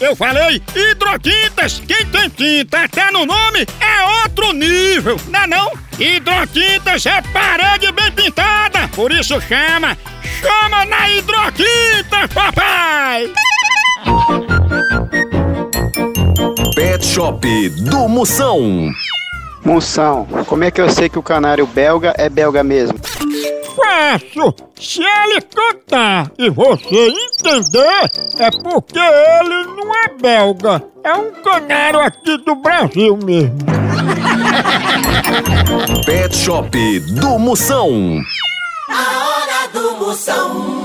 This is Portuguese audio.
Eu falei hidrotintas. Quem tem tinta até no nome é outro nível, não é não? Hidrotintas é parede bem pintada, por isso chama. Chama na hidrotinta, papai! Pet Shop do Moção. Moção, como é que eu sei que o canário belga é belga mesmo? Fácil! Se ele cantar e você entender, é porque ele não é belga. É um canário aqui do Brasil mesmo. Pet Shop do Moção. A hora do Moção.